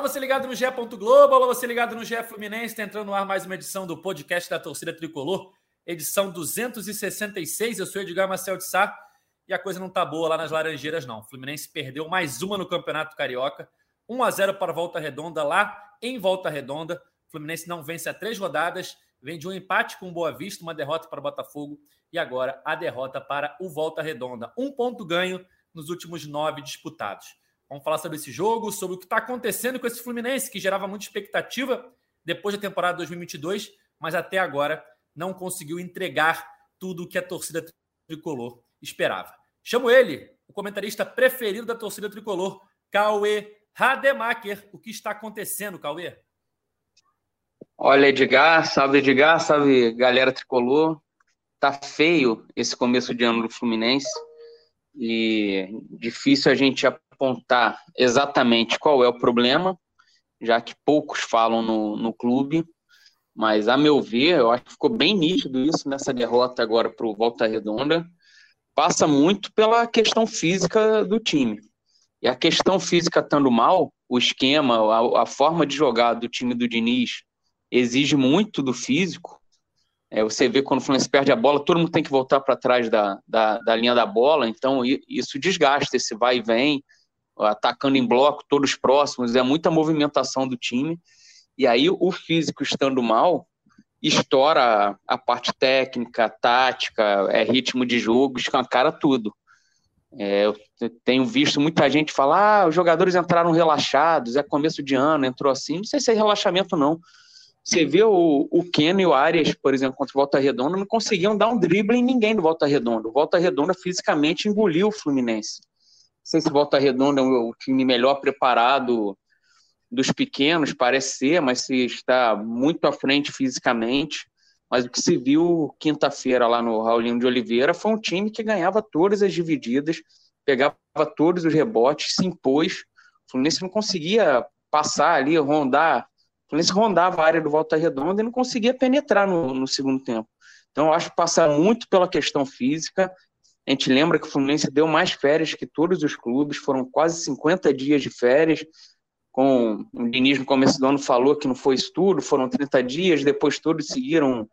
Alô, você ligado no GE. Globo, alô, você ligado no GE Fluminense, está entrando no ar mais uma edição do podcast da torcida tricolor, edição 266. Eu sou Edgar Marcel de Sá e a coisa não tá boa lá nas Laranjeiras, não. O Fluminense perdeu mais uma no Campeonato Carioca, 1 a 0 para Volta Redonda, lá em Volta Redonda. O Fluminense não vence há três rodadas, vem de um empate com o Boa Vista, uma derrota para o Botafogo e agora a derrota para o Volta Redonda. Um ponto ganho nos últimos nove disputados. Vamos falar sobre esse jogo, sobre o que está acontecendo com esse Fluminense, que gerava muita expectativa depois da temporada 2022, mas até agora não conseguiu entregar tudo o que a torcida tricolor esperava. Chamo ele, o comentarista preferido da torcida tricolor, Cauê Rademacher. O que está acontecendo, Cauê? Olha, Edgar, salve Edgar, salve galera tricolor. Tá feio esse começo de ano do Fluminense e difícil a gente apontar exatamente qual é o problema, já que poucos falam no, no clube, mas a meu ver, eu acho que ficou bem nítido isso nessa derrota agora para o Volta Redonda. Passa muito pela questão física do time. E a questão física estando mal, o esquema, a, a forma de jogar do time do Diniz exige muito do físico. É, você vê quando o Fluminense perde a bola, todo mundo tem que voltar para trás da, da, da, linha da bola, então isso desgasta esse vai e vem atacando em bloco, todos próximos, é muita movimentação do time. E aí o físico estando mal, estoura a parte técnica, tática, é ritmo de jogo, escancara tudo. É, eu tenho visto muita gente falar: ah, os jogadores entraram relaxados, é começo de ano, entrou assim. Não sei se é relaxamento, não. Você vê o, o Ken e o Arias, por exemplo, contra o Volta Redonda, não conseguiam dar um drible em ninguém do Volta Redonda. O Volta Redonda fisicamente engoliu o Fluminense sei se Volta Redonda é o time melhor preparado dos pequenos, parece ser, mas se está muito à frente fisicamente. Mas o que se viu quinta-feira lá no Raulinho de Oliveira foi um time que ganhava todas as divididas, pegava todos os rebotes, se impôs. O Fluminense não conseguia passar ali, rondar. O Fluminense rondava a área do Volta Redonda e não conseguia penetrar no, no segundo tempo. Então, eu acho que passar muito pela questão física a gente lembra que o Fluminense deu mais férias que todos os clubes, foram quase 50 dias de férias. Com o Diniz no começo do ano falou que não foi isso tudo, foram 30 dias, depois todos seguiram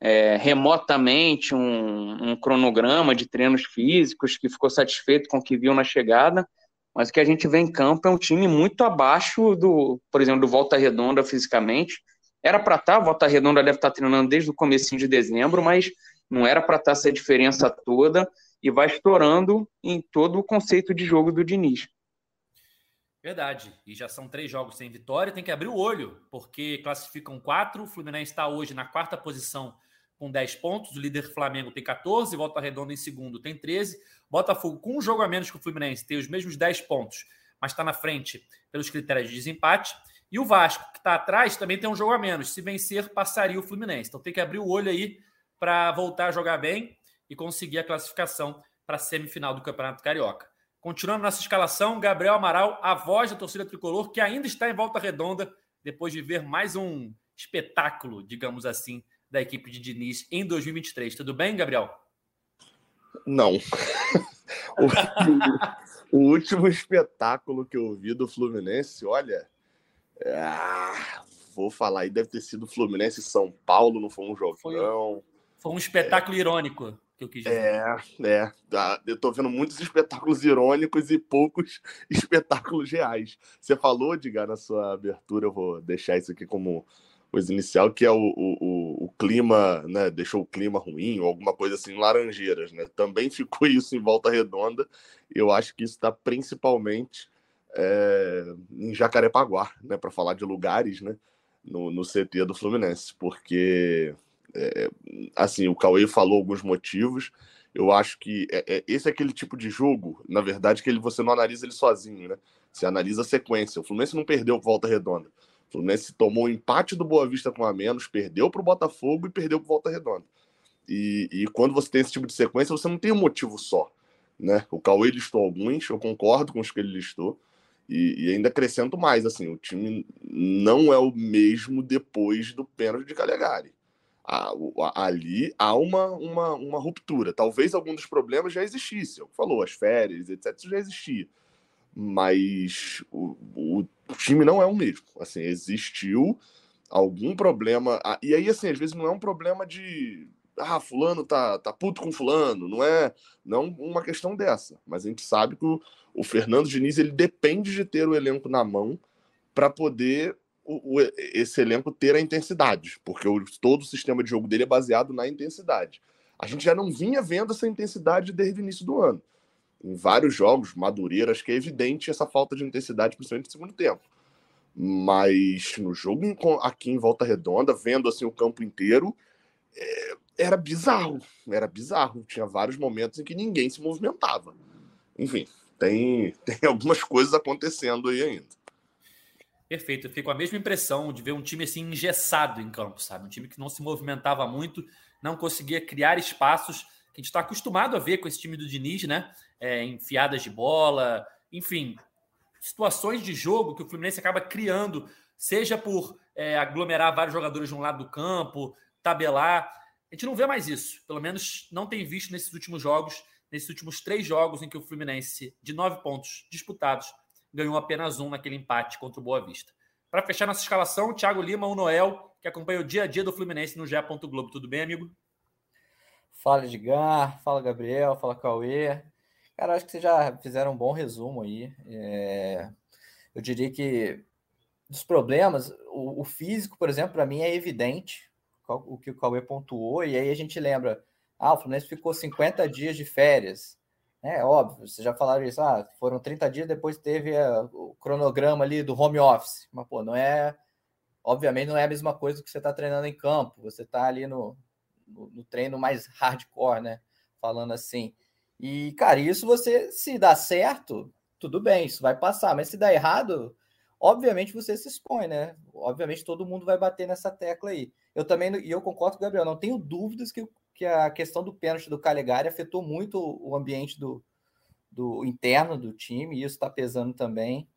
é, remotamente um, um, cronograma de treinos físicos, que ficou satisfeito com o que viu na chegada, mas o que a gente vê em campo é um time muito abaixo do, por exemplo, do Volta Redonda fisicamente. Era para estar, tá, Volta Redonda deve estar tá treinando desde o começo de dezembro, mas não era para estar tá essa diferença toda e vai estourando em todo o conceito de jogo do Diniz. Verdade. E já são três jogos sem vitória. Tem que abrir o olho, porque classificam quatro. O Fluminense está hoje na quarta posição com 10 pontos. O líder Flamengo tem 14. Volta Redonda em segundo tem 13. Botafogo, com um jogo a menos que o Fluminense, tem os mesmos 10 pontos, mas está na frente pelos critérios de desempate. E o Vasco, que está atrás, também tem um jogo a menos. Se vencer, passaria o Fluminense. Então tem que abrir o olho aí para voltar a jogar bem e conseguir a classificação para a semifinal do Campeonato Carioca. Continuando nossa escalação, Gabriel Amaral, a voz da torcida tricolor, que ainda está em volta redonda, depois de ver mais um espetáculo, digamos assim, da equipe de Diniz em 2023. Tudo bem, Gabriel? Não. o, o, último espetáculo que eu vi do Fluminense, olha. Ah, vou falar aí, deve ter sido Fluminense São Paulo, não foi um jogão. Foi, foi um espetáculo é. irônico que eu quis dizer. É, é. Tá. Eu tô vendo muitos espetáculos irônicos e poucos espetáculos reais. Você falou, Edgar, na sua abertura, eu vou deixar isso aqui como coisa inicial, que é o, o, o, clima, né? Deixou o clima ruim, ou alguma coisa assim, laranjeiras, né? Também ficou isso em volta redonda. Eu acho que isso está principalmente é, em Jacarepaguá, né? Para falar de lugares, né? No, no CT do Fluminense, porque é, assim, o Cauê falou alguns motivos. Eu acho que é, é, esse é aquele tipo de jogo, na verdade, que ele, você não analisa ele sozinho, né? Você analisa a sequência. O Fluminense não perdeu volta redonda. O Fluminense tomou o empate do Boa Vista com a menos, perdeu para o Botafogo e perdeu para volta redonda. E, e, quando você tem esse tipo de sequência, você não tem um motivo só. Né? O Cauê listou alguns, eu concordo com os que ele listou. E, e, ainda acrescento mais, assim, o time não é o mesmo depois do pênalti de Calegari ali há uma, uma, uma ruptura. Talvez algum dos problemas já existisse. É que falou, as férias, etc., já existia. mas o, o, o time não é o mesmo. Assim, existiu algum problema. E aí, assim, às vezes não é um problema de. Ah, fulano tá, tá puto com fulano. Não é não uma questão dessa. Mas a gente sabe que o, o Fernando Diniz ele depende de ter o elenco na mão para poder o, o, esse elenco ter a intensidade. Porque o, todo o sistema de jogo dele é baseado na intensidade. A gente já não vinha vendo essa intensidade desde o início do ano. Em vários jogos, Madureira, acho que é evidente essa falta de intensidade, principalmente no segundo tempo. Mas no jogo aqui em Volta Redonda, vendo assim o campo inteiro, é, era bizarro. Era bizarro. Tinha vários momentos em que ninguém se movimentava. Enfim, tem, tem algumas coisas acontecendo aí ainda. Perfeito. Eu fico com a mesma impressão de ver um time assim engessado em campo, sabe? Um time que não se movimentava muito, não conseguia criar espaços que a gente está acostumado a ver com esse time do Diniz, né? É, enfiadas de bola, enfim, situações de jogo que o Fluminense acaba criando, seja por é, aglomerar vários jogadores de um lado do campo, tabelar. A gente não vê mais isso. Pelo menos não tem visto nesses últimos jogos, nesses últimos três jogos em que o Fluminense, de nove pontos disputados, ganhou apenas um naquele empate contra o Boa Vista. Para fechar nossa escalação, Thiago Lima, o Noel, que acompanha o dia a dia do Fluminense no GE. Globo. Tudo bem, amigo? Fala, Edgar. Fala, Gabriel. Fala, Cauê. Cara, acho que vocês já fizeram um bom resumo aí. É... Eu diria que dos problemas, o, o físico, por exemplo, para mim é evidente o que o Cauê pontuou, e aí a gente lembra, ah, o Fluminense ficou 50 dias de férias. É óbvio, vocês já falaram isso, ah, foram 30 dias, depois teve a, o cronograma ali do home office. Mas, pô, não é. Obviamente não é a mesma coisa que você está treinando em campo, você está ali no, no, no treino mais hardcore, né? Falando assim. E, cara, isso você, se dá certo, tudo bem, isso vai passar. Mas se dá errado, obviamente você se expõe, né? Obviamente todo mundo vai bater nessa tecla aí. Eu também, e eu concordo com o Gabriel, não tenho dúvidas que, que a questão do pênalti do Calegari afetou muito o ambiente do, do interno do time, e isso está pesando também.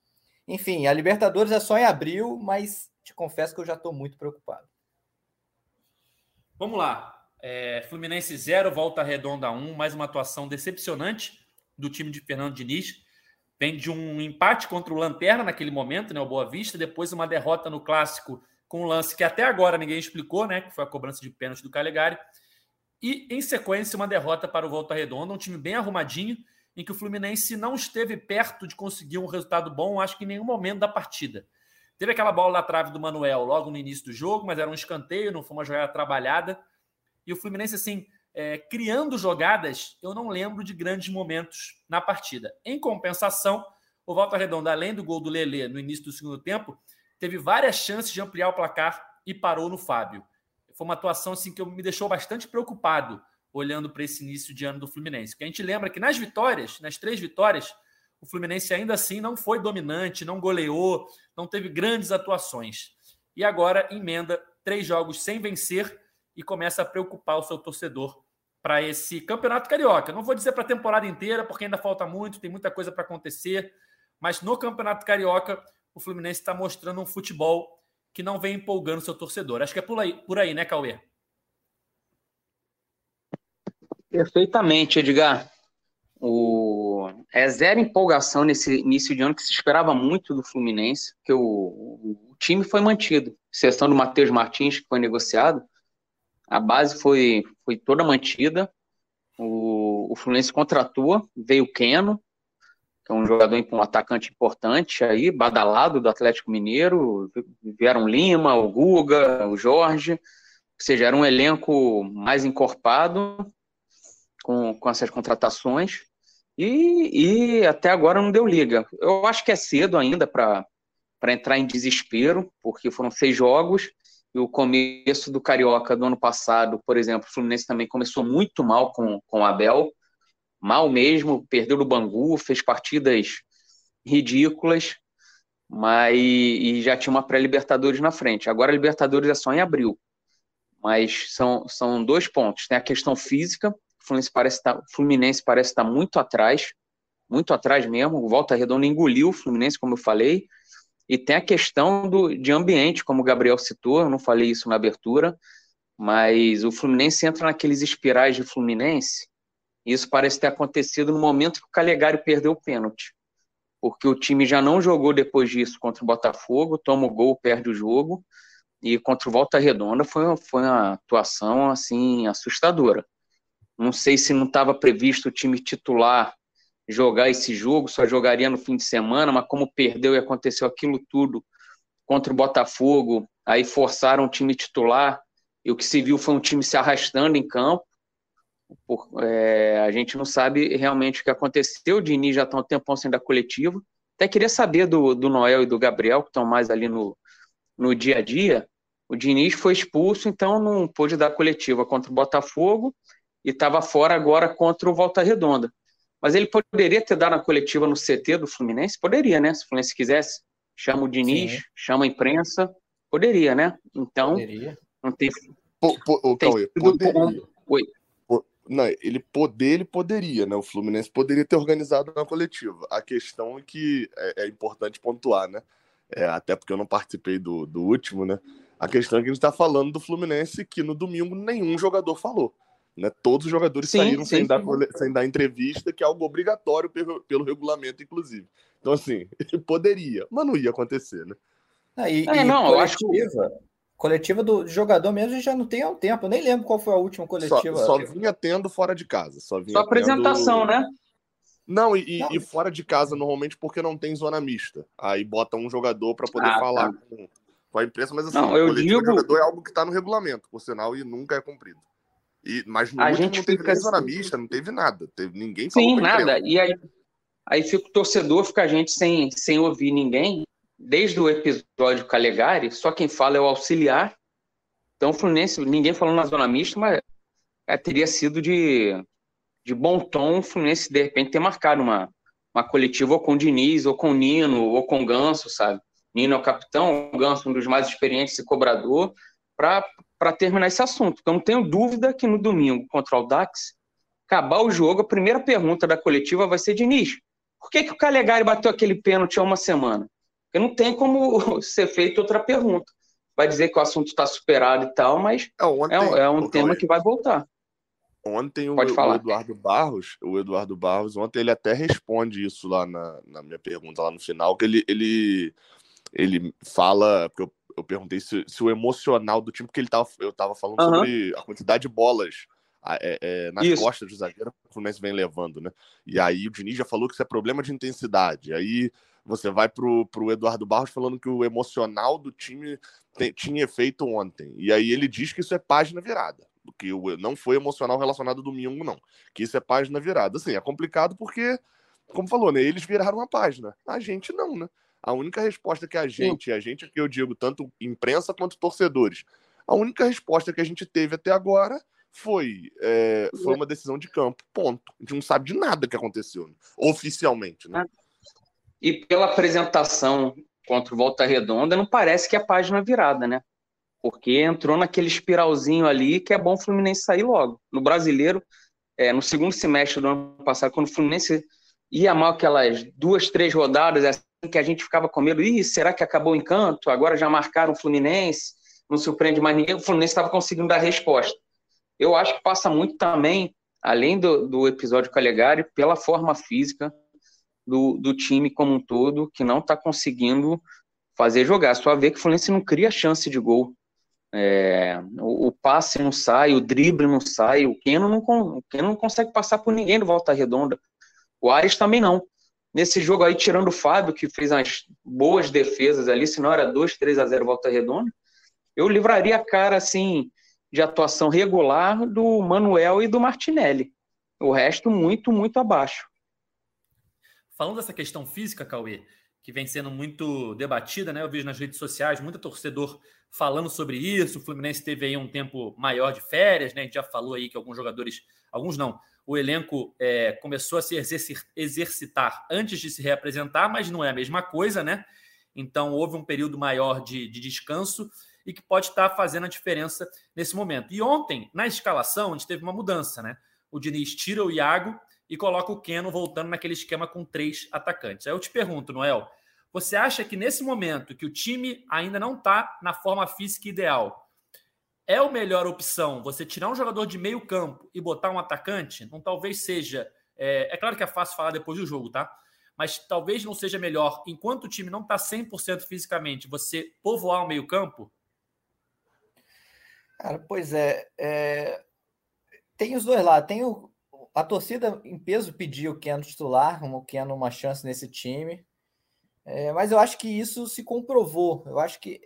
Enfim, a Libertadores é só em abril, mas te confesso que eu já estou muito preocupado. Vamos lá. É, Fluminense 0, volta redonda 1, mais uma atuação decepcionante do time de Fernando Diniz. Vem de um empate contra o Lanterna naquele momento, né, o Boa Vista, depois uma derrota no clássico com um lance que até agora ninguém explicou, né, que foi a cobrança de pênalti do Calegari. E em sequência uma derrota para o Volta Redonda, um time bem arrumadinho, em que o Fluminense não esteve perto de conseguir um resultado bom, acho que em nenhum momento da partida. Teve aquela bola na trave do Manuel logo no início do jogo, mas era um escanteio, não foi uma jogada trabalhada. E o Fluminense, assim, é, criando jogadas, eu não lembro de grandes momentos na partida. Em compensação, o Volta Redonda, além do gol do Lelê no início do segundo tempo, teve várias chances de ampliar o placar e parou no Fábio. Foi uma atuação assim que me deixou bastante preocupado olhando para esse início de ano do Fluminense. Porque a gente lembra que nas vitórias, nas três vitórias, o Fluminense ainda assim não foi dominante, não goleou, não teve grandes atuações. E agora emenda três jogos sem vencer e começa a preocupar o seu torcedor para esse campeonato carioca. Não vou dizer para a temporada inteira, porque ainda falta muito, tem muita coisa para acontecer, mas no campeonato carioca o Fluminense está mostrando um futebol que não vem empolgando seu torcedor. Acho que é por aí, por aí né, Cauê? Perfeitamente, Edgar. O... É zero empolgação nesse início de ano que se esperava muito do Fluminense, que o, o time foi mantido, exceção do Matheus Martins, que foi negociado, a base foi, foi toda mantida. O, o Fluminense contratou, veio o Keno, que é um jogador, um atacante importante aí, badalado do Atlético Mineiro. Vieram Lima, o Guga, o Jorge. Ou seja, era um elenco mais encorpado com, com essas contratações. E, e até agora não deu liga. Eu acho que é cedo ainda para entrar em desespero, porque foram seis jogos e o começo do Carioca do ano passado, por exemplo, o Fluminense também começou muito mal com, com o Abel, mal mesmo, perdeu no Bangu, fez partidas ridículas, mas e já tinha uma pré-Libertadores na frente. Agora a Libertadores é só em abril. Mas são, são dois pontos. Tem a questão física, o Fluminense parece estar, tá, Fluminense parece estar muito atrás, muito atrás mesmo. O Volta Redonda engoliu o Fluminense, como eu falei, e tem a questão do, de ambiente, como o Gabriel citou, eu não falei isso na abertura, mas o Fluminense entra naqueles espirais de Fluminense, isso parece ter acontecido no momento que o Calegari perdeu o pênalti. porque o time já não jogou depois disso contra o Botafogo, toma o gol, perde o jogo, e contra o Volta Redonda foi, foi uma atuação assim assustadora. Não sei se não estava previsto o time titular jogar esse jogo, só jogaria no fim de semana, mas como perdeu e aconteceu aquilo tudo contra o Botafogo, aí forçaram o time titular, e o que se viu foi um time se arrastando em campo. Por, é, a gente não sabe realmente o que aconteceu. O Dini já está um tempão sem dar coletiva. Até queria saber do, do Noel e do Gabriel, que estão mais ali no, no dia a dia. O Diniz foi expulso, então não pôde dar coletiva contra o Botafogo e estava fora agora contra o Volta Redonda. Mas ele poderia ter dado a coletiva no CT do Fluminense? Poderia, né? Se o Fluminense quisesse. Chama o Diniz, Sim. chama a imprensa. Poderia, né? Então, poderia. não tem. Po, po, tem Cauê, poderia. Oi. Não, ele poder, ele poderia, né? O Fluminense poderia ter organizado uma coletiva. A questão é que é, é importante pontuar, né? É, até porque eu não participei do, do último, né? A questão é que a gente está falando do Fluminense que no domingo nenhum jogador falou. Né? Todos os jogadores sim, saíram sim, sem, sim. Dar, sem dar entrevista, que é algo obrigatório pelo, pelo regulamento, inclusive. Então, assim, poderia, mas não ia acontecer, né? Ah, e, é, e não, coletiva, eu acho que... coletiva do jogador mesmo, a gente já não tem há um tempo. Eu nem lembro qual foi a última coletiva. Só, só vinha tendo fora de casa. Só, vinha só apresentação, tendo... né? Não e, não, e, fora de casa, normalmente, porque não tem zona mista. Aí bota um jogador para poder ah, falar tá. com, com, a imprensa, mas assim, não, eu digo... jogador é algo que está no regulamento, por sinal, e nunca é cumprido. E, mas no a último não teve nem zona assim... mista, não teve nada. Teve, ninguém falou Sim, nada. E aí, aí fica o torcedor, fica a gente sem, sem ouvir ninguém. Desde o episódio Calegari, só quem fala é o auxiliar. Então, Fluminense, ninguém falou na zona mista, mas é, teria sido de, de bom tom o Fluminense, de repente, ter marcado uma, uma coletiva ou com o Diniz, ou com o Nino, ou com o Ganso, sabe? Nino é o capitão, o Ganso um dos mais experientes e cobrador, para terminar esse assunto. Eu não tenho dúvida que no domingo contra o Dax, acabar o jogo, a primeira pergunta da coletiva vai ser: Diniz, por que, que o Calegari bateu aquele pênalti há uma semana? Porque não tem como ser feita outra pergunta. Vai dizer que o assunto está superado e tal, mas é, ontem, é um, é um tema que vai voltar. Ontem o, o, Eduardo Barros, o Eduardo Barros, ontem ele até responde isso lá na, na minha pergunta lá no final, que ele, ele, ele fala, porque eu eu perguntei se, se, o emocional do time, porque ele tava, eu tava falando uhum. sobre a quantidade de bolas é, é, nas isso. costas do zagueiro que o Fluminense vem levando, né? E aí o Diniz já falou que isso é problema de intensidade. Aí você vai pro, pro Eduardo Barros falando que o emocional do time tem, tinha efeito ontem. E aí ele diz que isso é página virada. Que não foi emocional relacionado ao domingo, não. Que isso é página virada. Assim, é complicado porque, como falou, né? Eles viraram a página. A gente não, né? A única resposta que a gente, Sim. a gente que eu digo, tanto imprensa quanto torcedores, a única resposta que a gente teve até agora foi, é, foi uma decisão de campo, ponto. A gente não sabe de nada que aconteceu, né? oficialmente. Né? E pela apresentação contra o Volta Redonda, não parece que é a página virada, né? Porque entrou naquele espiralzinho ali que é bom o Fluminense sair logo. No brasileiro, é, no segundo semestre do ano passado, quando o Fluminense ia mal aquelas duas, três rodadas, que a gente ficava com medo, Ih, será que acabou o encanto? Agora já marcaram o Fluminense, não surpreende mais ninguém. O Fluminense estava conseguindo dar resposta. Eu acho que passa muito também, além do, do episódio Calegari, pela forma física do, do time como um todo, que não está conseguindo fazer jogar. Só ver que o Fluminense não cria chance de gol. É, o, o, passe não sai, o drible não sai, o Keno não, o Keno não consegue passar por ninguém do Volta Redonda. O Ares também não nesse jogo aí, tirando o Fábio, que fez umas boas defesas ali, se não era 2, 3 a 0 volta redonda, eu livraria a cara, assim, de atuação regular do Manuel e do Martinelli. O resto, muito, muito abaixo. Falando dessa questão física, Cauê, que vem sendo muito debatida, né? Eu vejo nas redes sociais muito torcedor falando sobre isso. O Fluminense teve aí um tempo maior de férias, né? A gente já falou aí que alguns jogadores, alguns não, o elenco é, começou a se exercitar antes de se reapresentar, mas não é a mesma coisa, né? Então houve um período maior de, de descanso e que pode estar fazendo a diferença nesse momento. E ontem, na escalação, a gente teve uma mudança, né? O Diniz tira o Iago e coloca o Keno voltando naquele esquema com três atacantes. Aí eu te pergunto, Noel, você acha que nesse momento que o time ainda não está na forma física ideal, é a melhor opção você tirar um jogador de meio campo e botar um atacante? Não talvez seja. É, é, claro que é fácil falar depois do jogo, tá? mas talvez não seja melhor, enquanto o time não está 100% fisicamente, você povoar o meio-campo? Cara, pois é, é, Tem os dois lados. Tem o... a torcida em peso pediu o Keno titular, o Keno uma chance nesse time. É, mas eu acho que isso se comprovou. Eu acho que,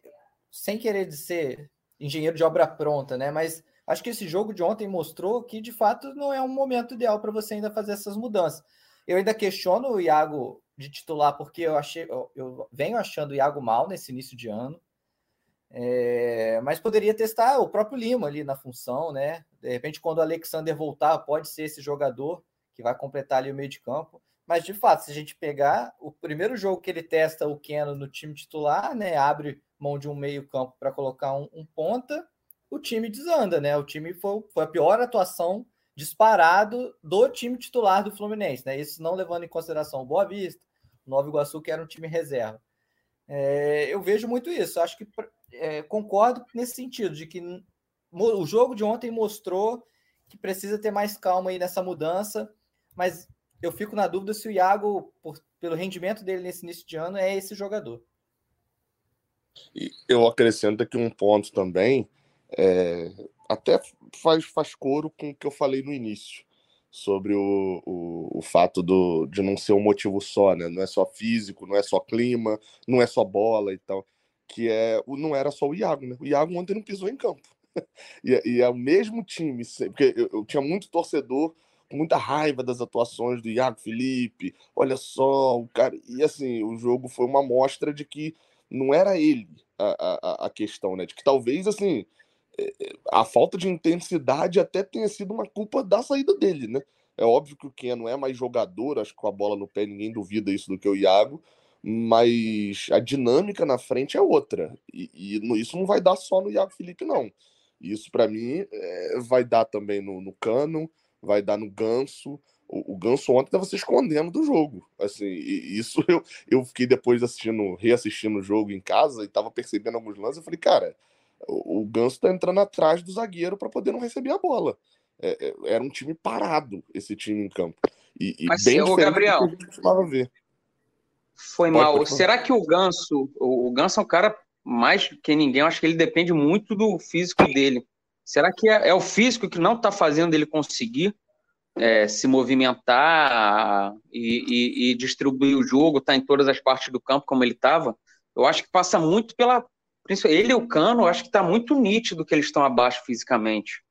sem querer ser engenheiro de obra pronta, né? Mas acho que esse jogo de ontem mostrou que, de fato, não é um momento ideal para você ainda fazer essas mudanças. Eu ainda questiono o Iago de titular, porque eu achei, eu, eu venho achando o Iago mal nesse início de ano. É, mas poderia testar o próprio Lima ali na função, né? De repente, quando o Alexander voltar, pode ser esse jogador que vai completar ali o meio de campo. Mas de fato, se a gente pegar o primeiro jogo que ele testa o Keno no time titular, né? Abre mão de um meio-campo para colocar um, um, ponta, o time desanda, né? O time foi, foi a pior atuação disparado do time titular do Fluminense, né? Isso não levando em consideração o Boa Vista, o Nova Iguaçu, que era um time reserva. É, eu vejo muito isso. Acho que é, concordo nesse sentido, de que o jogo de ontem mostrou que precisa ter mais calma aí nessa mudança, mas eu fico na dúvida se o Iago, por, pelo rendimento dele nesse início de ano, é esse jogador. E eu acrescento aqui um ponto também, é, até faz, faz coro com o que eu falei no início, sobre o, o, o, fato do, de não ser um motivo só, né? Não é só físico, não é só clima, não é só bola e tal. Que é, não era só o Iago, né? O Iago ontem não pisou em campo. e, e é o mesmo time, porque eu, eu tinha muito torcedor com muita raiva das atuações do Iago Felipe. Olha só, o cara. E assim, o jogo foi uma mostra de que não era ele a, a, a questão, né? De que talvez, assim, é, é, a falta de intensidade até tenha sido uma culpa da saída dele, né? É óbvio que o Ken não é mais jogador, acho que com a bola no pé ninguém duvida isso do que o Iago, mas a dinâmica na frente é outra. E, e isso não vai dar só no Iago Felipe, não. Isso, para mim, é, vai dar também no, no Cano, vai dar no Ganso. O, o Ganso ontem estava se escondendo do jogo. Assim, isso eu, eu fiquei depois assistindo, reassistindo o jogo em casa e estava percebendo alguns lances. Eu falei, cara, o, o Ganso está entrando atrás do zagueiro para poder não receber a bola. É, é, era um time parado, esse time em campo. E, e Mas, bem o Gabriel, que a gente costumava ver. Foi pode, mal. Pode Será que o Ganso, o, Ganso é um cara mais que ninguém, eu acho que ele depende muito do físico dele. Será que é, é o físico que não está fazendo ele conseguir é, se movimentar e, e, e, distribuir o jogo, estar tá em todas as partes do campo como ele estava? Eu acho que passa muito pela. Ele e o Cano, eu acho que está muito nítido que eles estão abaixo fisicamente.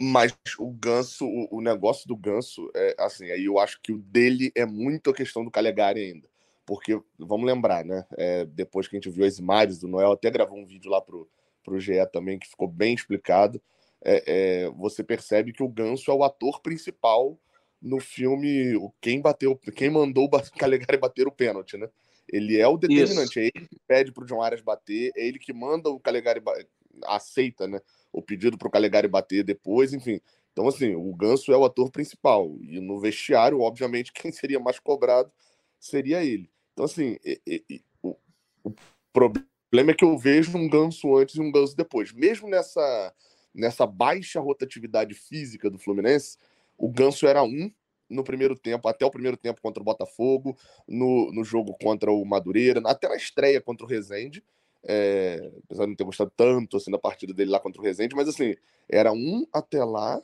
Mas o Ganso, o, o, negócio do Ganso, é assim, aí eu acho que o dele é muito a questão do Calegari ainda. Porque, vamos lembrar, né? É, depois que a gente viu as imagens do Noel, até gravou um vídeo lá pro, para o GE também, que ficou bem explicado, é, é, você percebe que o Ganso é o ator principal no filme Quem bateu, quem mandou o Calegari bater o pênalti, né? Ele é o determinante, Isso. é ele que pede para o John Arias bater, é ele que manda o Calegari aceita, né? O pedido para o Calegari bater depois, enfim. Então, assim, o Ganso é o ator principal. E no vestiário, obviamente, quem seria mais cobrado seria ele. Então, assim, e, e, o, o problema é que eu vejo um ganso antes e um ganso depois. Mesmo nessa, nessa baixa rotatividade física do Fluminense, o ganso era um no primeiro tempo, até o primeiro tempo contra o Botafogo, no, no jogo contra o Madureira, até na estreia contra o Rezende. É, apesar de não ter gostado tanto assim da partida dele lá contra o Rezende, mas assim, era um até lá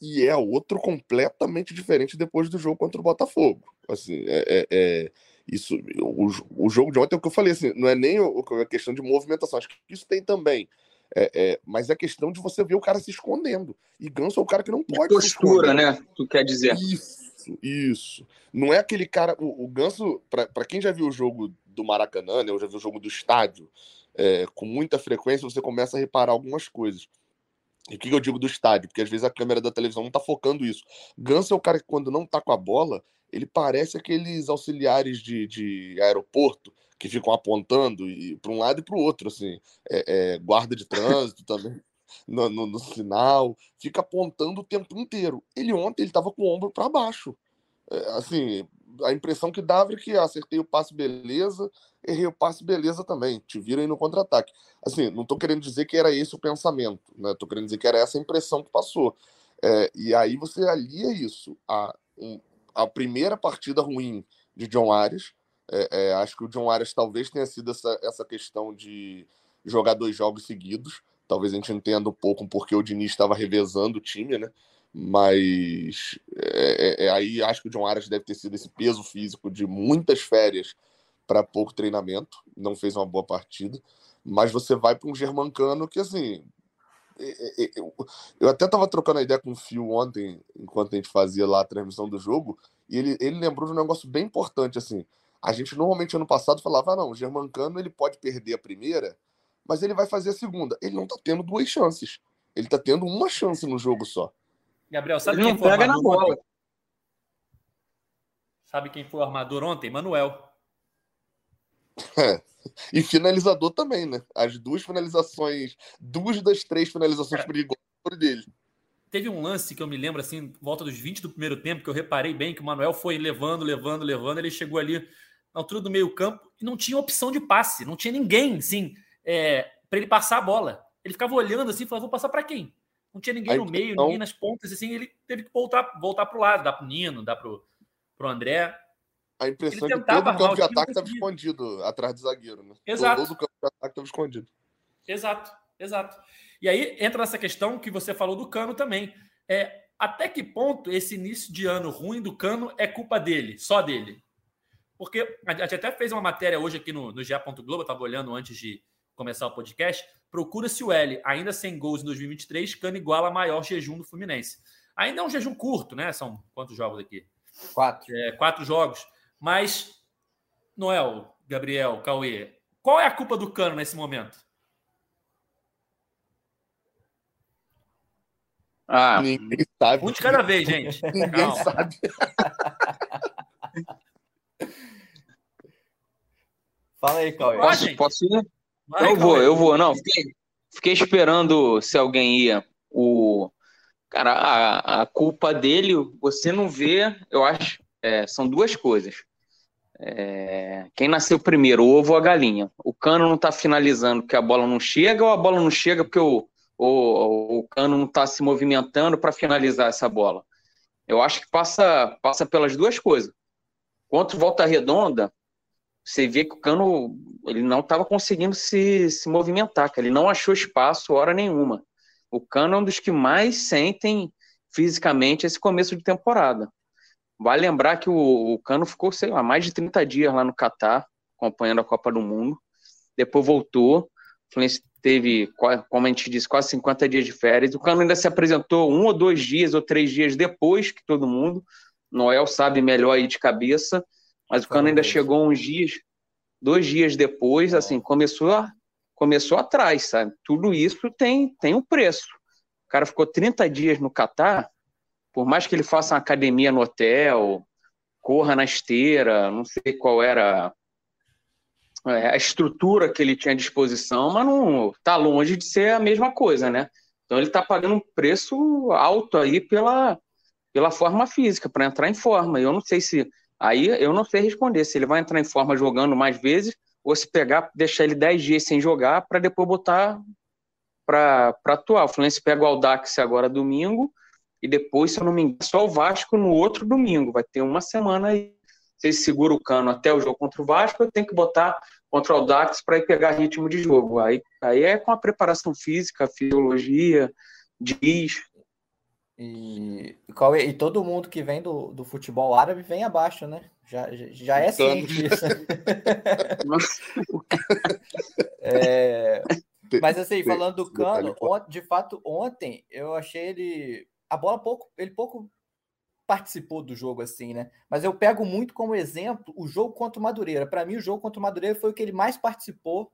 e é outro completamente diferente depois do jogo contra o Botafogo. Assim, é, é, é isso, o, o jogo de ontem é o que eu falei, assim, não é nem a questão de movimentação, acho que isso tem também. É, é, mas é questão de você ver o cara se escondendo. E Ganso é o cara que não pode. De postura, né? Tu quer dizer. Isso, isso. Não é aquele cara. O, o Ganso, para quem já viu o jogo do Maracanã, né? Eu já vi o jogo do estádio, é, com muita frequência, você começa a reparar algumas coisas. E o que eu digo do estádio? Porque às vezes a câmera da televisão não tá focando isso. Ganso é o cara que, quando não tá com a bola, ele parece aqueles auxiliares de, de aeroporto que ficam apontando para um lado e para o outro, assim, é, é, guarda de trânsito também. No, no, no, sinal, fica apontando o tempo inteiro. Ele ontem ele estava com o ombro para baixo. É, assim, a impressão que dava é que acertei o passe beleza, errei o passe beleza também, te viram aí no contra-ataque. Assim, não estou querendo dizer que era esse o pensamento, né? Estou querendo dizer que era essa a impressão que passou. É, e aí você alia isso a um, a primeira partida ruim de John Arias. É, é, acho que o John Arias talvez tenha sido essa, essa questão de jogar dois jogos seguidos. Talvez a gente entenda um pouco porque o Diniz estava revezando o time, né? Mas é, é, é, aí acho que o John Arias deve ter sido esse peso físico de muitas férias para pouco treinamento. Não fez uma boa partida. Mas você vai para um Germancano que, assim, eu até estava trocando a ideia com o Fio ontem, enquanto a gente fazia lá a transmissão do jogo, e ele, ele lembrou de um negócio bem importante, assim. A gente normalmente ano passado falava, ah, não, o Germancano ele pode perder a primeira, mas ele vai fazer a segunda. Ele não tá tendo duas chances. Ele tá tendo uma chance no jogo só. Gabriel, sabe ele quem foi o armador ontem? Sabe quem foi o armador ontem? Manuel. É. E finalizador também, né? As duas finalizações, duas das três finalizações é. perigosas foram dele. Teve um lance que eu me lembro, assim, volta dos 20 do primeiro tempo, que eu reparei bem que o Manuel foi levando, levando, levando. Ele chegou ali na altura do meio-campo e não tinha opção de passe, não tinha ninguém, assim, é, para ele passar a bola. Ele ficava olhando assim, falando, vou passar para quem? Não tinha ninguém no meio, ninguém nas pontas, assim, ele teve que voltar, voltar para o lado, dar para o Nino, dar para o André a impressão é que todo o campo de ataque estava escondido atrás do zagueiro, né? Exato. Todo o campo de ataque estava escondido. Exato, exato. E aí entra nessa questão que você falou do Cano também. É, até que ponto esse início de ano ruim do Cano é culpa dele, só dele? Porque a gente até fez uma matéria hoje aqui no, no GE. Globo, eu estava olhando antes de começar o podcast. Procura-se o L, ainda sem gols em 2023, Cano iguala a maior jejum do Fluminense. Ainda é um jejum curto, né? São quantos jogos aqui? Quatro. É, quatro jogos. Mas, Noel, Gabriel, Cauê, qual é a culpa do Cano nesse momento? Ah, ninguém sabe. Um de cada vez, gente. ninguém Calma. sabe. Fala aí, Cauê. Posso, posso ir? Vai, eu vou, eu vou. Não, fiquei, fiquei esperando se alguém ia. O cara, a, a culpa dele, você não vê, eu acho, é, são duas coisas. É, quem nasceu primeiro, o ovo ou a galinha? O cano não está finalizando porque a bola não chega ou a bola não chega porque o, o, o cano não está se movimentando para finalizar essa bola? Eu acho que passa, passa pelas duas coisas. Contra volta redonda, você vê que o cano ele não estava conseguindo se, se movimentar, que ele não achou espaço hora nenhuma. O cano é um dos que mais sentem fisicamente esse começo de temporada. Vale lembrar que o, o Cano ficou, sei lá, mais de 30 dias lá no Catar, acompanhando a Copa do Mundo. Depois voltou. O Fluminense teve, como a gente disse, quase 50 dias de férias. O Cano ainda se apresentou um ou dois dias ou três dias depois que todo mundo. Noel sabe melhor aí de cabeça, mas o Cano ainda chegou uns dias, dois dias depois, assim, começou a, começou atrás, sabe? Tudo isso tem, tem um preço. O cara ficou 30 dias no Catar, por mais que ele faça uma academia no hotel, corra na esteira, não sei qual era é, a estrutura que ele tinha à disposição, mas não está longe de ser a mesma coisa, né? Então ele está pagando um preço alto aí pela, pela forma física, para entrar em forma. Eu não sei se. Aí eu não sei responder se ele vai entrar em forma jogando mais vezes ou se pegar, deixar ele 10 dias sem jogar para depois botar para atuar. O Fluminense pega o Aldax agora domingo e depois, se eu não me engano, só o Vasco no outro domingo. Vai ter uma semana aí. Se ele segura o cano até o jogo contra o Vasco, eu tenho que botar contra o Dax para ir pegar ritmo de jogo. Aí, aí é com a preparação física, fisiologia, diz. E, e todo mundo que vem do, do futebol árabe vem abaixo, né? Já, já é ciente disso. é, mas assim, falando do Cano, de fato, ontem eu achei ele a bola pouco, ele pouco participou do jogo assim, né? Mas eu pego muito como exemplo o jogo contra o Madureira. Para mim, o jogo contra o Madureira foi o que ele mais participou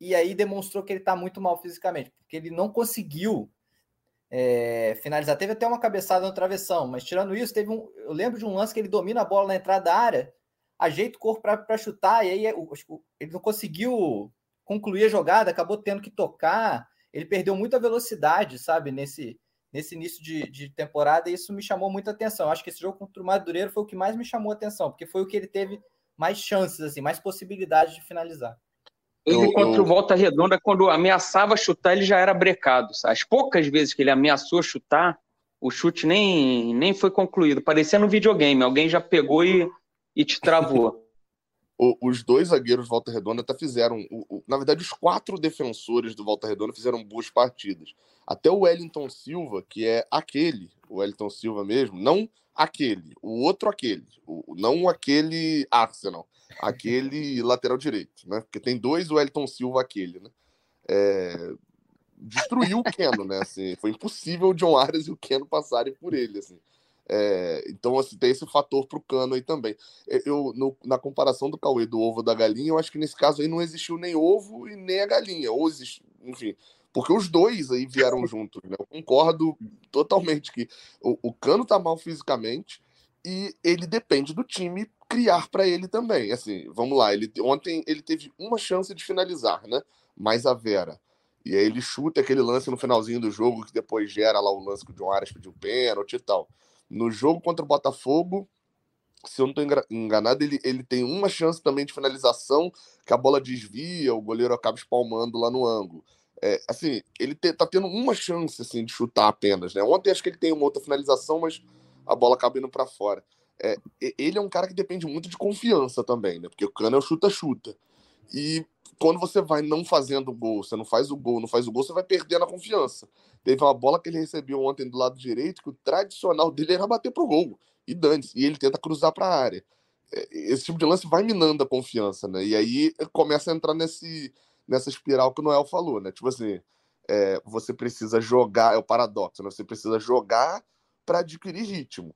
e aí demonstrou que ele está muito mal fisicamente, porque ele não conseguiu é, finalizar. Teve até uma cabeçada no travessão, mas tirando isso, teve um. Eu lembro de um lance que ele domina a bola na entrada da área, ajeita o corpo para chutar, e aí é, ele não conseguiu concluir a jogada, acabou tendo que tocar. Ele perdeu muita velocidade, sabe, nesse nesse início de, de temporada, e isso me chamou muita atenção. Acho que esse jogo contra o Madureira foi o que mais me chamou a atenção, porque foi o que ele teve mais chances, assim, mais possibilidades de finalizar. Ele contra o Volta Redonda, quando ameaçava chutar, ele já era brecado. As poucas vezes que ele ameaçou chutar, O chute nem, nem foi concluído. Parecia no videogame. Alguém já pegou e, e te travou. os dois zagueiros do Volta Redonda até fizeram. O, o, na verdade, os quatro defensores do Volta Redonda fizeram boas partidas. Até o Wellington Silva, que é aquele, o Wellington Silva mesmo, não aquele, o outro aquele, o, não aquele Arsenal, aquele lateral direito, né? Porque tem dois Wellington Silva aquele, né? É, destruiu o Keno, né? Assim, foi impossível o John Arias e o Keno passarem por ele, assim. É, então, assim, tem esse fator para o cano aí também. Eu, no, na comparação do Cauê do ovo da galinha, eu acho que nesse caso aí não existiu nem ovo e nem a galinha. Ou existe, enfim, porque os dois aí vieram juntos, né? Eu concordo totalmente que o, o cano tá mal fisicamente e ele depende do time criar para ele também. Assim, vamos lá, ele ontem ele teve uma chance de finalizar, né? Mais a Vera. E aí ele chuta aquele lance no finalzinho do jogo que depois gera lá o lance que o John Arias pediu pênalti e tal. No jogo contra o Botafogo, se eu não estou enganado, ele, ele tem uma chance também de finalização, que a bola desvia, o goleiro acaba espalmando lá no ângulo. É, assim, ele te, tá tendo uma chance assim, de chutar apenas. Né? Ontem acho que ele tem uma outra finalização, mas a bola acaba indo para fora. É, ele é um cara que depende muito de confiança também, né? Porque o Cano é o chuta-chuta. E quando você vai não fazendo gol, você não faz o gol, não faz o gol, você vai perdendo a confiança. Teve uma bola que ele recebeu ontem do lado direito, que o tradicional dele era bater pro gol. E dane e ele tenta cruzar para a área. É, esse tipo de lance vai minando a confiança, né? E aí começa a entrar nesse, nessa espiral que o Noel falou, né? Tipo assim, é, você precisa jogar, é o paradoxo, né? Você precisa jogar para adquirir ritmo.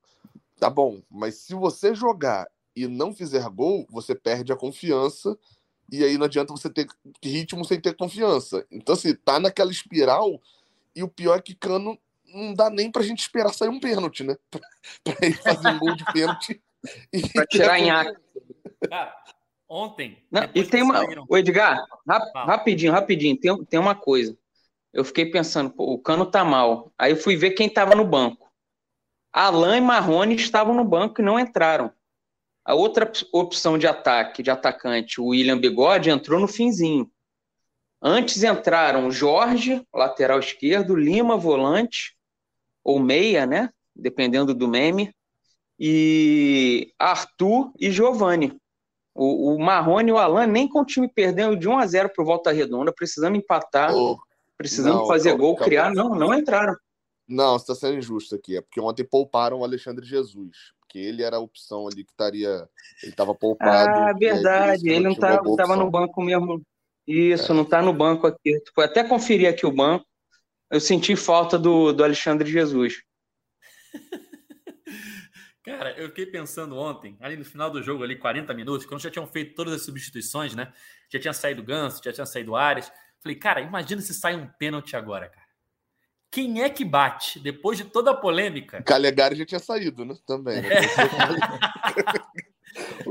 Tá bom, mas se você jogar e não fizer gol, você perde a confiança e aí não adianta você ter ritmo sem ter confiança. Então, assim, tá naquela espiral, e o pior é que Cano não dá nem pra gente esperar sair um pênalti, né? Pra, pra ele fazer um gol de pênalti. E pra tirar em ar. Cara, ontem. Não, e tem uma. Saíram... O Edgar, rap, rapidinho, rapidinho, tem, tem uma coisa. Eu fiquei pensando, pô, o Cano tá mal. Aí eu fui ver quem tava no banco. Alain e Marrone estavam no banco e não entraram. A outra opção de ataque, de atacante, o William Bigode, entrou no finzinho. Antes entraram Jorge, lateral esquerdo, Lima, volante, ou meia, né? Dependendo do meme, e Arthur e Giovanni. O, o Marrone e o Alan, nem com o time perdendo de 1 a 0 para o Volta Redonda, precisando empatar, oh, precisando não, fazer gol, criar, não, não entraram. Não, você está sendo injusto aqui. É porque ontem pouparam o Alexandre Jesus porque ele era a opção ali que estaria. Ele estava poupado. Ah, verdade. Ele, ele não estava no banco mesmo. Isso, é. não está no banco aqui. Tu pode até conferir aqui o banco. Eu senti falta do, do Alexandre Jesus. Cara, eu fiquei pensando ontem, ali no final do jogo, ali, 40 minutos, quando já tinham feito todas as substituições, né? Já tinha saído Ganso, já tinha saído Ares. Falei, cara, imagina se sai um pênalti agora, cara. Quem é que bate depois de toda a polêmica? Calegari já tinha saído, né? Também. Né?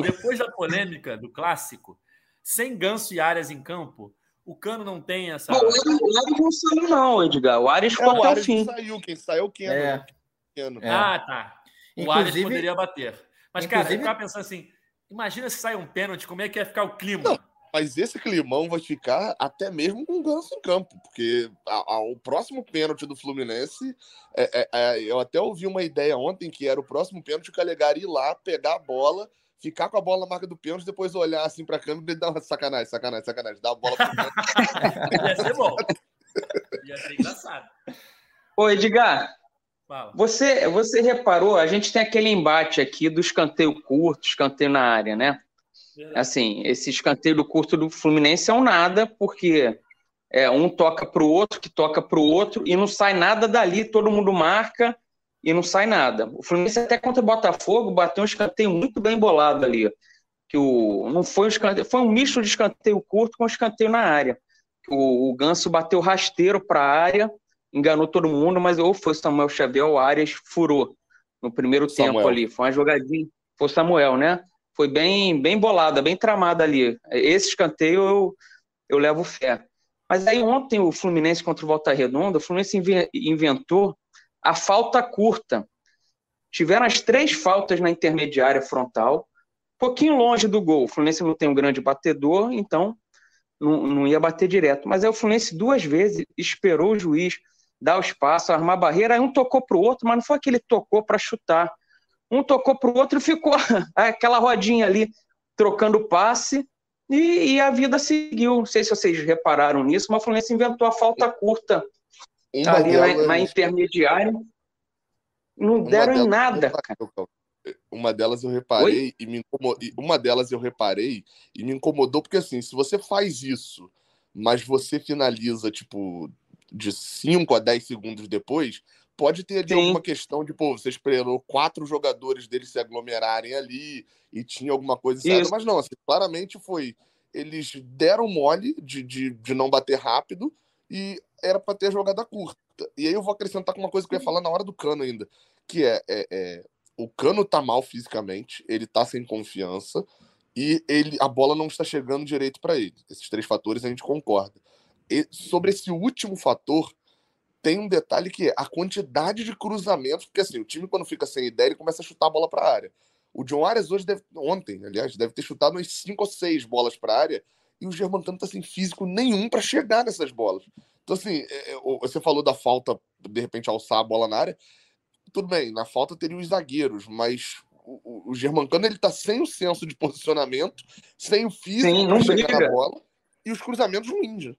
depois da polêmica do clássico, sem Ganso e Arias em campo, o Cano não tem essa. Não, o Arias não saiu, não, Edgar. O Arias ficou é, até o, fim. saiu, quem saiu o Keno. É. É. Ah, tá. O inclusive, Arias poderia bater. Mas, cara, eu ficava pensando assim: imagina se sai um pênalti, como é que ia ficar o clima? Não. Mas esse climão vai ficar até mesmo com o Ganso em campo, porque a, a, o próximo pênalti do Fluminense, é, é, é, eu até ouvi uma ideia ontem que era o próximo pênalti o Calegari ir lá, pegar a bola, ficar com a bola na marca do pênalti, depois olhar assim pra câmera e dar uma sacanagem, sacanagem, sacanagem, dar a bola pro Ia ser bom. Ia ser engraçado. Ô, Edgar, Você, você reparou, a gente tem aquele embate aqui do escanteio curto, escanteio na área, né? Assim, esse escanteio curto do Fluminense é um nada, porque é, um toca para o outro, que toca para o outro, e não sai nada dali, todo mundo marca e não sai nada. O Fluminense até contra o Botafogo bateu um escanteio muito bem bolado ali. Que o, não foi um escanteio, foi um misto de escanteio curto com escanteio na área. O, o Ganso bateu rasteiro para a área, enganou todo mundo, mas ou foi Samuel Xavier ou Arias furou no primeiro Samuel. tempo ali. Foi uma jogadinha. Foi Samuel, né? Foi bem, bem bolada, bem tramada ali. Esse escanteio eu, eu levo fé. Mas aí ontem o Fluminense contra o Volta Redonda, o Fluminense inventou a falta curta. Tiveram as três faltas na intermediária frontal, pouquinho longe do gol. O Fluminense não tem um grande batedor, então não, não ia bater direto. Mas aí o Fluminense duas vezes esperou o juiz dar o espaço, armar a barreira. Aí um tocou para o outro, mas não foi aquele tocou para chutar. Um tocou para o outro e ficou aquela rodinha ali, trocando passe, e, e, a vida seguiu. Não sei se vocês repararam nisso, mas o Fluminense inventou a falta curta uma ali delas, na, na intermediária. Não deram em nada, cara. Uma delas eu reparei Oi? e me incomodou. Uma delas eu reparei e me incomodou, porque assim, se você faz isso, mas você finaliza, tipo, de 5 a 10 segundos depois, pode ter ali Sim. alguma questão de, pô, você esperou quatro jogadores deles se aglomerarem ali e tinha alguma coisa mas não, assim, claramente foi. Eles deram mole de, de, de não bater rápido e era para ter jogada curta. E aí eu vou acrescentar com uma coisa que eu ia falar na hora do cano ainda, que é, é, é o cano tá mal fisicamente, ele tá sem confiança e ele a bola não está chegando direito para ele. Esses três fatores a gente concorda. E sobre esse último fator, tem um detalhe que é a quantidade de cruzamentos, porque assim, o time quando fica sem ideia, ele começa a chutar a bola para a área. O John Arias hoje, deve, ontem, aliás, deve ter chutado umas 5 ou 6 bolas para a área, e o Germancano tá sem físico nenhum para chegar nessas bolas. Então, assim, é, é, você falou da falta, de repente, alçar a bola na área. Tudo bem, na falta teria os zagueiros, mas o, o, o Germancano ele tá sem o senso de posicionamento, sem o físico para chegar na bola, e os cruzamentos ruins.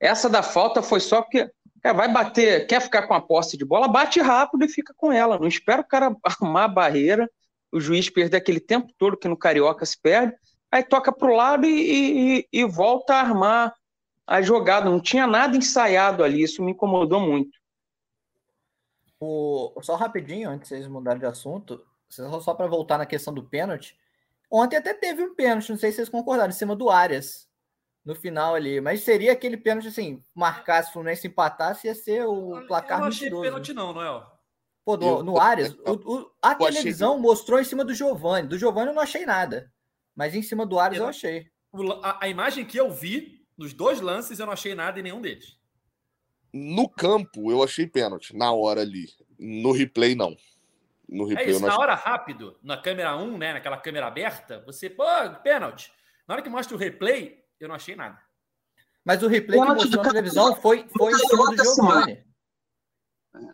Essa da falta foi só porque Cara, vai bater, quer ficar com a posse de bola, bate rápido e fica com ela. Não espera o cara arrumar a barreira, o juiz perder aquele tempo todo que no Carioca se perde, aí toca pro lado e, e, e volta a armar a jogada. Não tinha nada ensaiado ali, isso me incomodou muito. O, só rapidinho, antes de vocês mudarem de assunto, só para voltar na questão do pênalti. Ontem até teve um pênalti, não sei se vocês concordaram, em cima do Arias no final ali. Mas seria aquele pênalti assim, marcasse o Fluminense empatasse, ia ser o placar Eu não achei mentiroso. pênalti não, Noel. Pô, no, no Arias, o, o, a televisão achei... mostrou em cima do Giovani. Do Giovani eu não achei nada. Mas em cima do Arias eu, eu achei. A, a, imagem que eu vi, nos dois lances, eu não achei nada em nenhum deles. No campo, eu achei pênalti, na hora ali. No replay, não. No é replay, é isso, na achei... hora rápido, na câmera 1, né, naquela câmera aberta, você, pô, pênalti. Na hora que mostra o replay, eu não achei nada. Mas o replay que mostrou na televisão foi, foi em cima do Giovanni.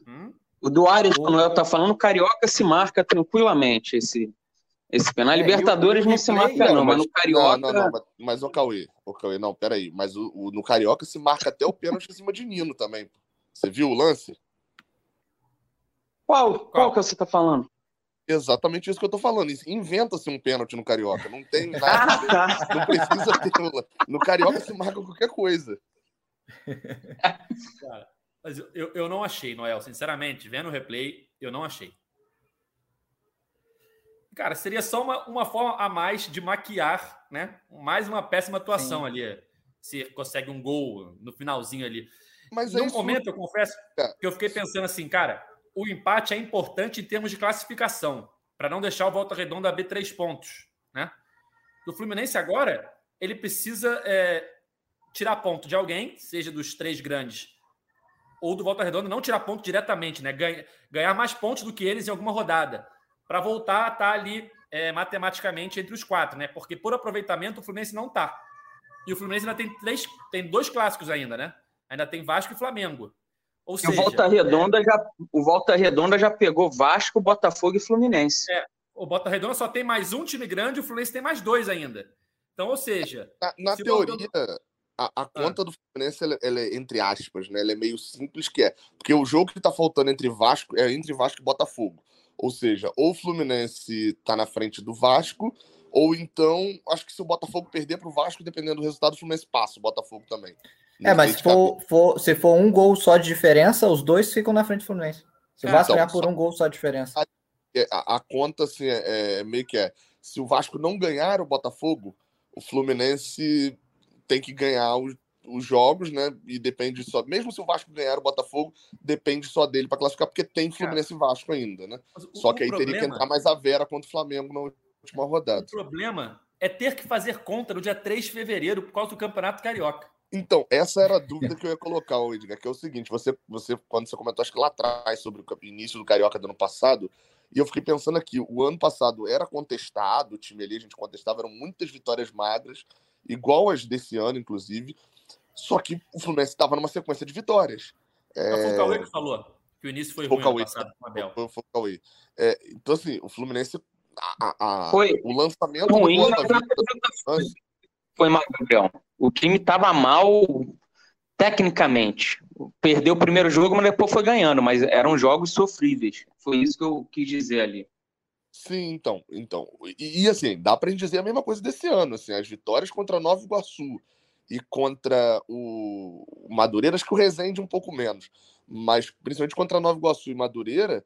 Hum? O do Ares, quando eu tá falando, Carioca se marca tranquilamente esse, esse penal. É, Libertadores não se marca, não, mas no Carioca. Não, não, não, mas, o Cauê, o Cauê, não, peraí. Mas o, o, no Carioca se marca até o pênalti em cima de Nino também. Você viu o lance? Qual? Qual, Qual que você tá falando? Exatamente isso que eu tô falando. Inventa-se um pênalti no Carioca. Não tem nada. Não precisa ter. No Carioca se marca qualquer coisa. Cara, mas eu, eu não achei, Noel. Sinceramente, vendo o replay, eu não achei. Cara, seria só uma, uma forma a mais de maquiar, né? Mais uma péssima atuação Sim. ali. Se consegue um gol no finalzinho ali. Mas no é momento, eu confesso é. que eu fiquei pensando assim, cara o empate é importante em termos de classificação, para não deixar o Volta Redonda abrir três pontos. Né? Do Fluminense agora, ele precisa é, tirar ponto de alguém, seja dos três grandes, ou do Volta Redonda, não tirar ponto diretamente, né? Ganhar, ganhar mais pontos do que eles em alguma rodada, para voltar a estar tá ali é, matematicamente entre os quatro, né? Porque por aproveitamento o Fluminense não está. E o Fluminense ainda tem três, tem dois clássicos ainda, né? Ainda tem Vasco e Flamengo. Ou seja, o Volta Redonda é... já o Volta Redonda já pegou Vasco, Botafogo e Fluminense. É, o Volta Redonda só tem mais um time grande, o Fluminense tem mais dois ainda. Então, ou seja, na, na teoria, Volta... a, a, ah. conta ah. do Fluminense ela, ela, é entre aspas, né? Ela é meio simples que é, porque o jogo que está faltando entre Vasco é entre Vasco e Botafogo. Ou seja, ou o Fluminense está na frente do Vasco, ou então, acho que se o Botafogo perder para o Vasco, dependendo do resultado, o Fluminense passa o Botafogo também. É, mas se for, for, se for um gol só de diferença, os dois ficam na frente do Fluminense. Se o Vasco então, ganhar por um gol só de diferença. A, é, a, a conta, assim, é, é, meio que é. Se o Vasco não ganhar o Botafogo, o Fluminense tem que ganhar os, os jogos, né? E depende só. Mesmo se o Vasco ganhar o Botafogo, depende só dele para classificar, porque tem Fluminense e Vasco ainda, né? O, só que aí problema... teria que entrar mais a Vera contra o Flamengo na última rodada. O problema é ter que fazer conta no dia 3 de fevereiro por causa do Campeonato Carioca. Então, essa era a dúvida que eu ia colocar, Edgar, que é o seguinte: você, você, quando você comentou, acho que lá atrás, sobre o início do Carioca do ano passado, e eu fiquei pensando aqui, o ano passado era contestado, o time ali a gente contestava, eram muitas vitórias magras, igual as desse ano, inclusive, só que o Fluminense estava numa sequência de vitórias. É... Foi o Cauê que falou que o início foi, foi ruim Cauê, passado Abel. Foi, foi o Cauê. É, então, assim, o Fluminense. A, a, foi o lançamento ruim, do Foi mal, Gabriel. O time estava mal tecnicamente. Perdeu o primeiro jogo, mas depois foi ganhando. Mas eram jogos sofríveis. Foi isso que eu quis dizer ali. Sim, então, então. E, e, assim, dá gente dizer a mesma coisa desse ano, assim, as vitórias contra Nova Iguaçu e contra o Madureira, acho que o Resende um pouco menos, mas principalmente contra Nova Iguaçu e Madureira,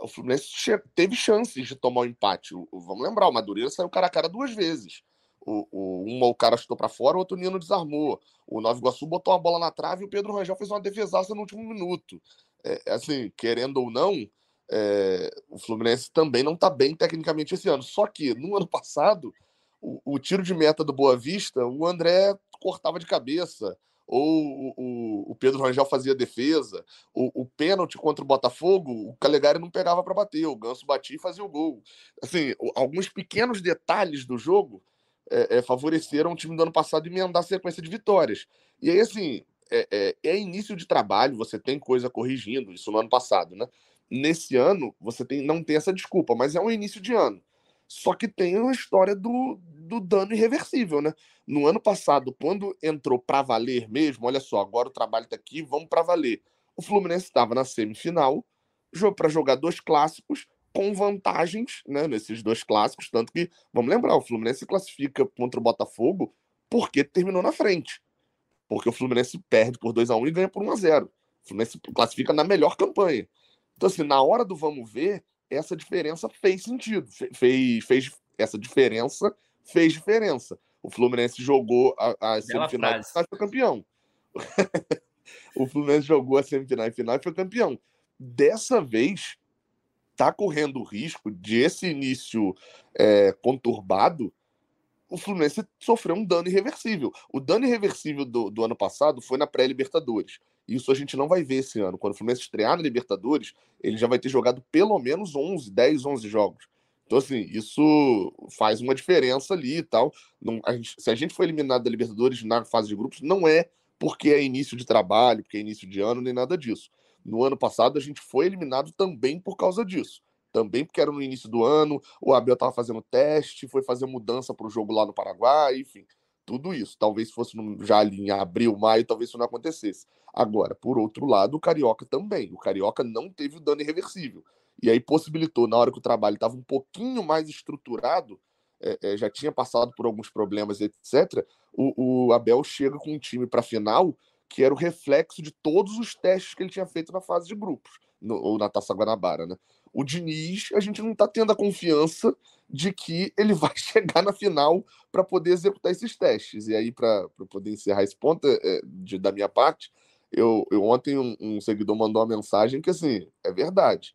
o Fluminense teve chances de tomar o um empate. Vamos lembrar, o Madureira saiu cara a cara duas vezes. O, o, uma o cara chutou para fora, o outro Nino desarmou. O Nova Iguaçu botou uma bola na trave e o Pedro Rangel fez uma defesaça no último minuto. É, assim, querendo ou não, é, o Fluminense também não está bem tecnicamente esse ano. Só que no ano passado, o, o, tiro de meta do Boa Vista, o André cortava de cabeça, ou o, o Pedro Rangel fazia defesa, o, o, pênalti contra o Botafogo, o Calegari não pegava para bater, o Ganso batia e fazia o gol. Assim, alguns pequenos detalhes do jogo é, é, favoreceram o time do ano passado emendar a sequência de vitórias. E aí, assim, é, é, é início de trabalho, você tem coisa corrigindo, isso no ano passado, né? Nesse ano, você tem, não tem essa desculpa, mas é um início de ano. Só que tem uma história do, do dano irreversível, né? No ano passado, quando entrou para valer mesmo, olha só, agora o trabalho está aqui, vamos para valer. O Fluminense estava na semifinal para jogar dois clássicos com vantagens né, nesses dois clássicos, tanto que, vamos lembrar, o Fluminense se classifica contra o Botafogo porque terminou na frente. Porque o Fluminense perde por 2 a 1 e ganha por 1 a 0 O Fluminense classifica na melhor campanha. Então, assim, na hora do vamos ver, essa diferença fez sentido. Fez, fez essa diferença fez diferença. O Fluminense jogou a, a semifinal e foi campeão. o Fluminense jogou a semifinal e final e foi campeão. Dessa vez, tá correndo o risco de esse início é, conturbado o Fluminense sofreu um dano irreversível. O dano irreversível do, do ano passado foi na pré-Libertadores. Isso a gente não vai ver esse ano. Quando o Fluminense estrear na Libertadores, ele já vai ter jogado pelo menos 11, 10, 11 jogos. Então, assim, isso faz uma diferença ali e tal. Não, a gente, se a gente for eliminado da Libertadores na fase de grupos, não é porque é início de trabalho, porque é início de ano, nem nada disso. No ano passado, a gente foi eliminado também por causa disso também porque era no início do ano, o Abel estava fazendo teste, foi fazer mudança para o jogo lá no Paraguai, enfim, tudo isso. Talvez fosse no, já ali em abril, maio, talvez isso não acontecesse. Agora, por outro lado, o Carioca também. O Carioca não teve o dano irreversível. E aí possibilitou, na hora que o trabalho estava um pouquinho mais estruturado, é, é, já tinha passado por alguns problemas, etc., o, o Abel chega com um time para a final que era o reflexo de todos os testes que ele tinha feito na fase de grupos, no, ou na Taça Guanabara, né? o Diniz, a gente não está tendo a confiança de que ele vai chegar na final para poder executar esses testes. E aí, para poder encerrar esse ponto é, de, da minha parte, eu, eu ontem um, um, seguidor mandou uma mensagem que, assim, é verdade.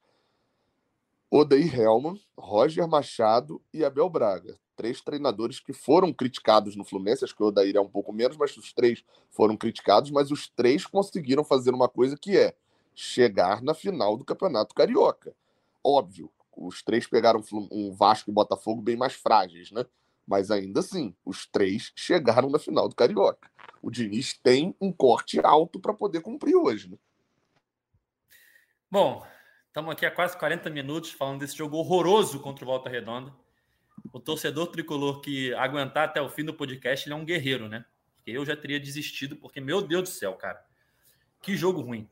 Odair Helman, Roger Machado e Abel Braga. Três treinadores que foram criticados no Fluminense. Acho que o Odair é um pouco menos, mas os três foram criticados. Mas os três conseguiram fazer uma coisa que é chegar na final do Campeonato Carioca. Óbvio, os três pegaram um Vasco e Botafogo bem mais frágeis, né? Mas ainda assim, os três chegaram na final do Carioca. O Diniz tem um corte alto para poder cumprir hoje, né? Bom, estamos aqui há quase 40 minutos falando desse jogo horroroso contra o Volta Redonda. O torcedor tricolor que aguentar até o fim do podcast, ele é um guerreiro, né? Porque eu já teria desistido, porque, meu Deus do céu, cara. Que jogo ruim.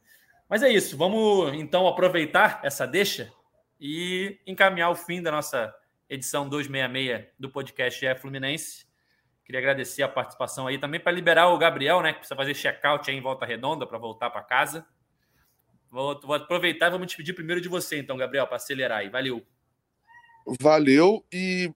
Mas é isso, vamos então aproveitar essa deixa e encaminhar o fim da nossa edição 266 do podcast é Fluminense. Queria agradecer a participação aí também para liberar o Gabriel, né, que precisa fazer check-out aí em volta redonda para voltar para casa. Vou, vou, aproveitar e vou me despedir primeiro de você, então, Gabriel, para acelerar aí. Valeu. Valeu e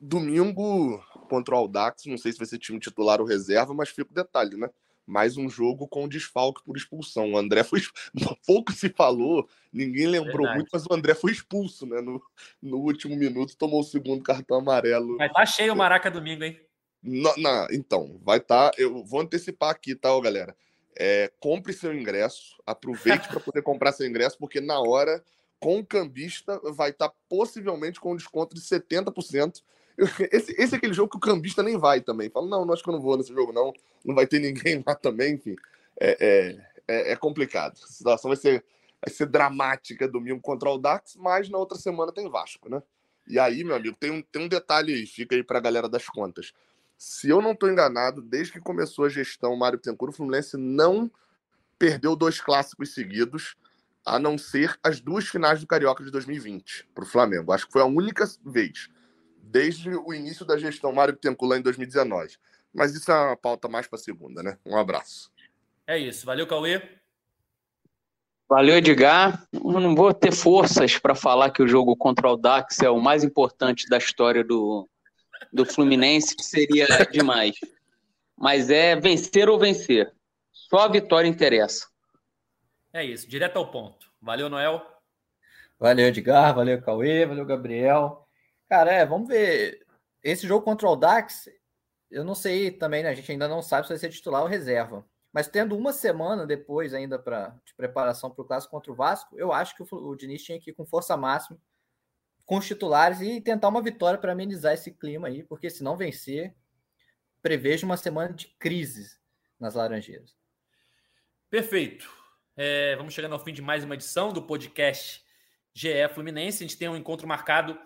domingo contra o Aldax, não sei se vai ser time titular ou reserva, mas fica o detalhe, né? mais um jogo com desfalque por expulsão. O André foi. Pouco se falou, ninguém lembrou Verdade. muito, mas o André foi expulso, né? No, no último minuto, tomou o segundo cartão amarelo. Vai estar tá cheio o Maraca domingo, hein? Não, não, então, vai estar. Tá, eu vou antecipar aqui, tá, galera? É, compre seu ingresso, aproveite para poder comprar seu ingresso, porque na hora, com o cambista, vai estar tá possivelmente com um desconto de 70%. Esse, esse é aquele jogo que o cambista nem vai também. Fala, não, acho que eu não vou nesse jogo, não. Não vai ter ninguém lá também, enfim. É, é, é complicado. A situação vai ser, vai ser dramática domingo contra o Dax, mas na outra semana tem Vasco, né? E aí, meu amigo, tem um, tem um detalhe aí, fica aí para a galera das contas. Se eu não estou enganado, desde que começou a gestão Mário Bittencourt, o Fluminense não perdeu dois clássicos seguidos, a não ser as duas finais do Carioca de 2020 para o Flamengo. Acho que foi a única vez, desde o início da gestão Mário Bittencourt lá em 2019. Mas isso é uma pauta mais para segunda, né? Um abraço. É isso. Valeu, Cauê. Valeu, Edgar. Eu não vou ter forças para falar que o jogo contra o Dax é o mais importante da história do, do Fluminense, que seria demais. Mas é vencer ou vencer. Só a vitória interessa. É isso, direto ao ponto. Valeu, Noel. Valeu, Edgar. Valeu, Cauê. Valeu, Gabriel. Cara, é, vamos ver. Esse jogo contra o Dax, eu não sei também, né? A gente ainda não sabe se vai ser titular ou reserva. Mas tendo uma semana depois ainda para de preparação para o clássico contra o Vasco, eu acho que o, o Diniz tinha que ir com força máxima com os titulares e tentar uma vitória para amenizar esse clima aí, porque se não vencer, prevejo uma semana de crise nas Laranjeiras. Perfeito. É, vamos chegando ao fim de mais uma edição do podcast GE Fluminense. A gente tem um encontro marcado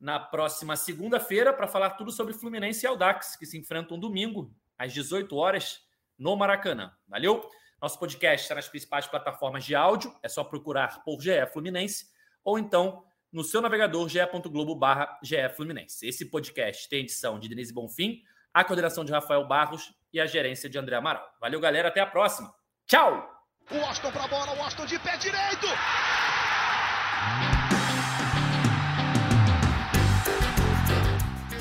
na próxima segunda-feira para falar tudo sobre Fluminense e Aldax, que se enfrentam domingo às 18 horas no Maracanã. Valeu? Nosso podcast está nas principais plataformas de áudio, é só procurar por GE Fluminense ou então no seu navegador ge.globo barra Fluminense. Esse podcast tem edição de Denise Bonfim, a coordenação de Rafael Barros e a gerência de André Amaral. Valeu, galera, até a próxima. Tchau! O para a bola, o Austin de pé direito!